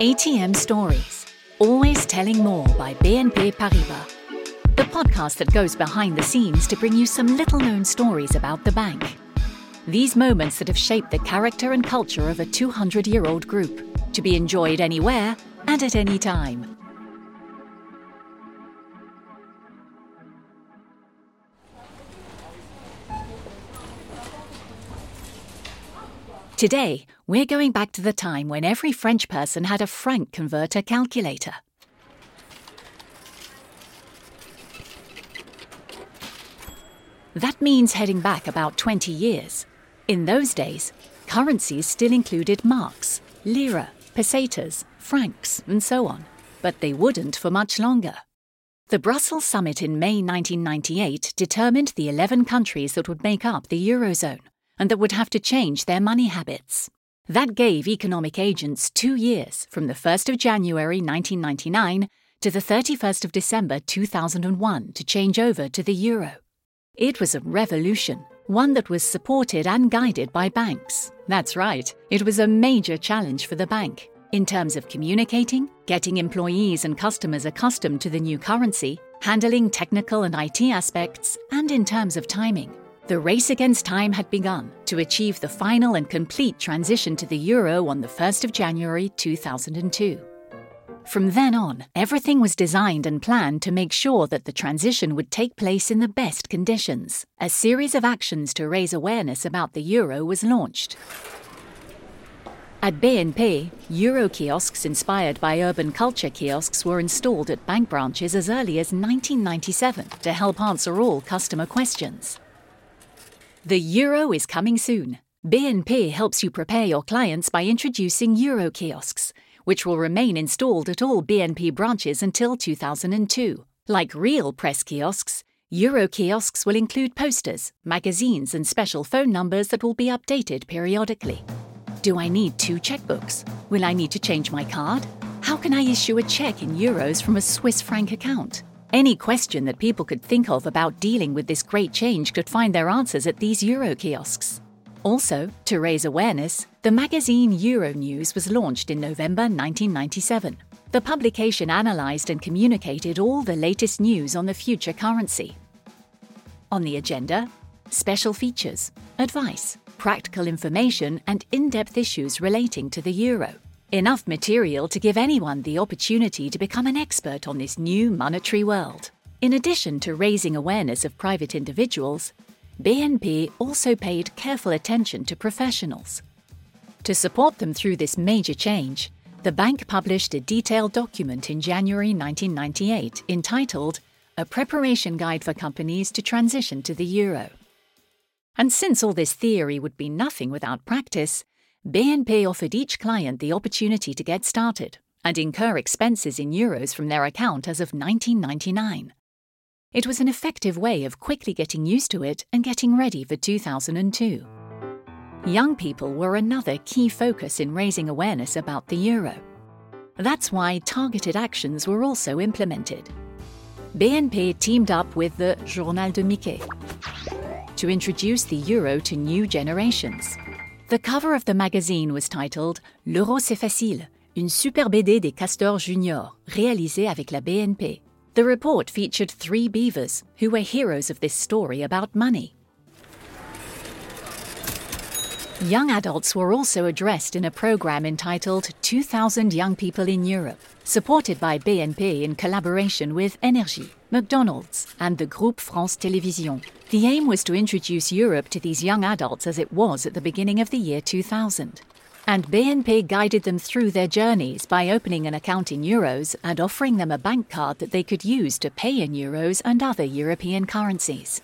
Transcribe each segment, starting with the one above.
ATM Stories, always telling more by BNP Paribas. The podcast that goes behind the scenes to bring you some little known stories about the bank. These moments that have shaped the character and culture of a 200 year old group, to be enjoyed anywhere and at any time. Today, we're going back to the time when every French person had a franc converter calculator. That means heading back about 20 years. In those days, currencies still included marks, lira, pesetas, francs, and so on, but they wouldn't for much longer. The Brussels summit in May 1998 determined the 11 countries that would make up the Eurozone and that would have to change their money habits. That gave economic agents two years from the 1st of January 1999 to the 31st of December 2001 to change over to the euro. It was a revolution, one that was supported and guided by banks. That's right, it was a major challenge for the bank in terms of communicating, getting employees and customers accustomed to the new currency, handling technical and IT aspects, and in terms of timing. The race against time had begun to achieve the final and complete transition to the euro on the 1st of January 2002. From then on, everything was designed and planned to make sure that the transition would take place in the best conditions. A series of actions to raise awareness about the euro was launched. At BNP, Euro kiosks inspired by urban culture kiosks were installed at bank branches as early as 1997 to help answer all customer questions. The euro is coming soon. BNP helps you prepare your clients by introducing euro kiosks, which will remain installed at all BNP branches until 2002. Like real press kiosks, Euro kiosks will include posters, magazines, and special phone numbers that will be updated periodically. Do I need two checkbooks? Will I need to change my card? How can I issue a check in euros from a Swiss franc account? Any question that people could think of about dealing with this great change could find their answers at these Euro kiosks. Also, to raise awareness, the magazine Euronews was launched in November 1997. The publication analysed and communicated all the latest news on the future currency. On the agenda, special features, advice, practical information, and in depth issues relating to the euro. Enough material to give anyone the opportunity to become an expert on this new monetary world. In addition to raising awareness of private individuals, BNP also paid careful attention to professionals. To support them through this major change, the bank published a detailed document in January 1998 entitled A Preparation Guide for Companies to Transition to the Euro. And since all this theory would be nothing without practice, BNP offered each client the opportunity to get started and incur expenses in euros from their account as of 1999. It was an effective way of quickly getting used to it and getting ready for 2002. Young people were another key focus in raising awareness about the euro. That's why targeted actions were also implemented. BNP teamed up with the Journal de Mickey to introduce the euro to new generations. The cover of the magazine was titled L'euro c'est facile, une super BD des castors juniors, réalisée avec la BNP. The report featured three beavers who were heroes of this story about money. Young adults were also addressed in a program entitled 2000 Young People in Europe, supported by BNP in collaboration with NRJ, McDonald's, and the Groupe France Télévisions. The aim was to introduce Europe to these young adults as it was at the beginning of the year 2000. And BNP guided them through their journeys by opening an account in euros and offering them a bank card that they could use to pay in euros and other European currencies.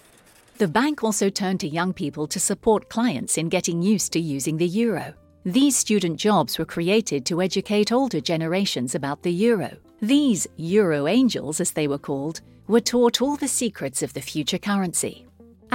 The bank also turned to young people to support clients in getting used to using the euro. These student jobs were created to educate older generations about the euro. These Euro angels, as they were called, were taught all the secrets of the future currency.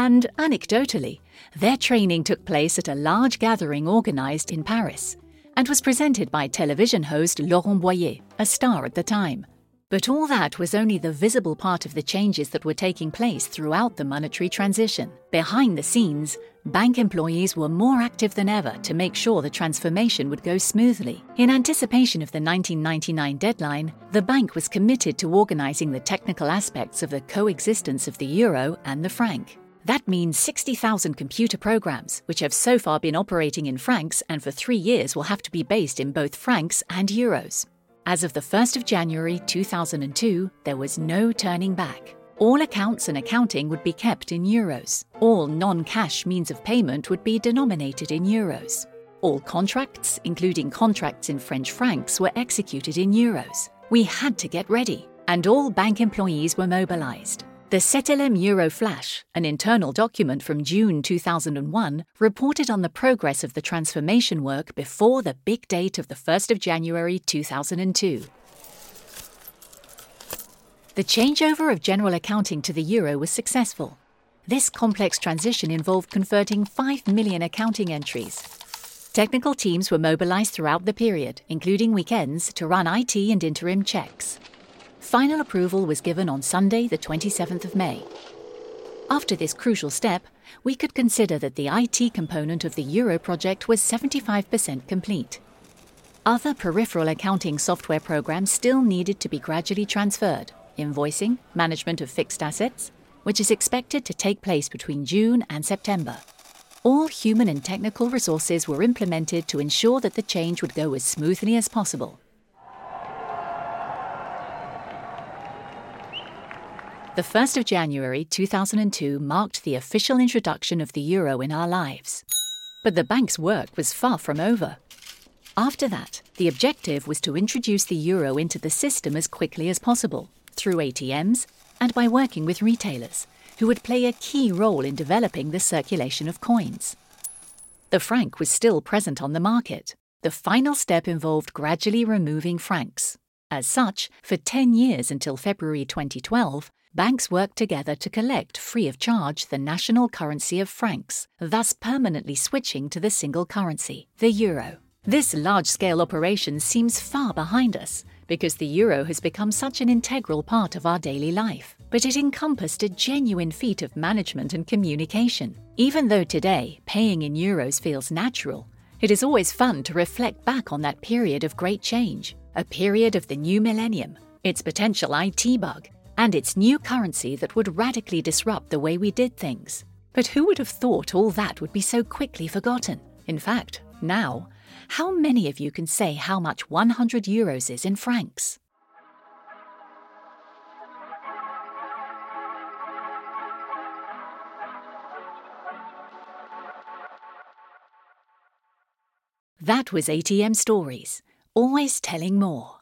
And anecdotally, their training took place at a large gathering organized in Paris, and was presented by television host Laurent Boyer, a star at the time. But all that was only the visible part of the changes that were taking place throughout the monetary transition. Behind the scenes, bank employees were more active than ever to make sure the transformation would go smoothly. In anticipation of the 1999 deadline, the bank was committed to organizing the technical aspects of the coexistence of the euro and the franc. That means 60,000 computer programs, which have so far been operating in francs and for three years will have to be based in both francs and euros. As of the 1st of January 2002, there was no turning back. All accounts and accounting would be kept in euros. All non cash means of payment would be denominated in euros. All contracts, including contracts in French francs, were executed in euros. We had to get ready, and all bank employees were mobilized. The CETELEM Euroflash, an internal document from June 2001, reported on the progress of the transformation work before the big date of the 1st of January 2002. The changeover of general accounting to the euro was successful. This complex transition involved converting 5 million accounting entries. Technical teams were mobilized throughout the period, including weekends, to run IT and interim checks. Final approval was given on Sunday, the 27th of May. After this crucial step, we could consider that the IT component of the Euro project was 75% complete. Other peripheral accounting software programs still needed to be gradually transferred invoicing, management of fixed assets, which is expected to take place between June and September. All human and technical resources were implemented to ensure that the change would go as smoothly as possible. The 1st of January 2002 marked the official introduction of the euro in our lives. But the bank's work was far from over. After that, the objective was to introduce the euro into the system as quickly as possible, through ATMs and by working with retailers, who would play a key role in developing the circulation of coins. The franc was still present on the market. The final step involved gradually removing francs. As such, for 10 years until February 2012, banks worked together to collect free of charge the national currency of francs, thus permanently switching to the single currency, the euro. This large scale operation seems far behind us because the euro has become such an integral part of our daily life. But it encompassed a genuine feat of management and communication. Even though today paying in euros feels natural, it is always fun to reflect back on that period of great change, a period of the new millennium, its potential IT bug, and its new currency that would radically disrupt the way we did things. But who would have thought all that would be so quickly forgotten? In fact, now, how many of you can say how much 100 euros is in francs? That was ATM Stories, always telling more.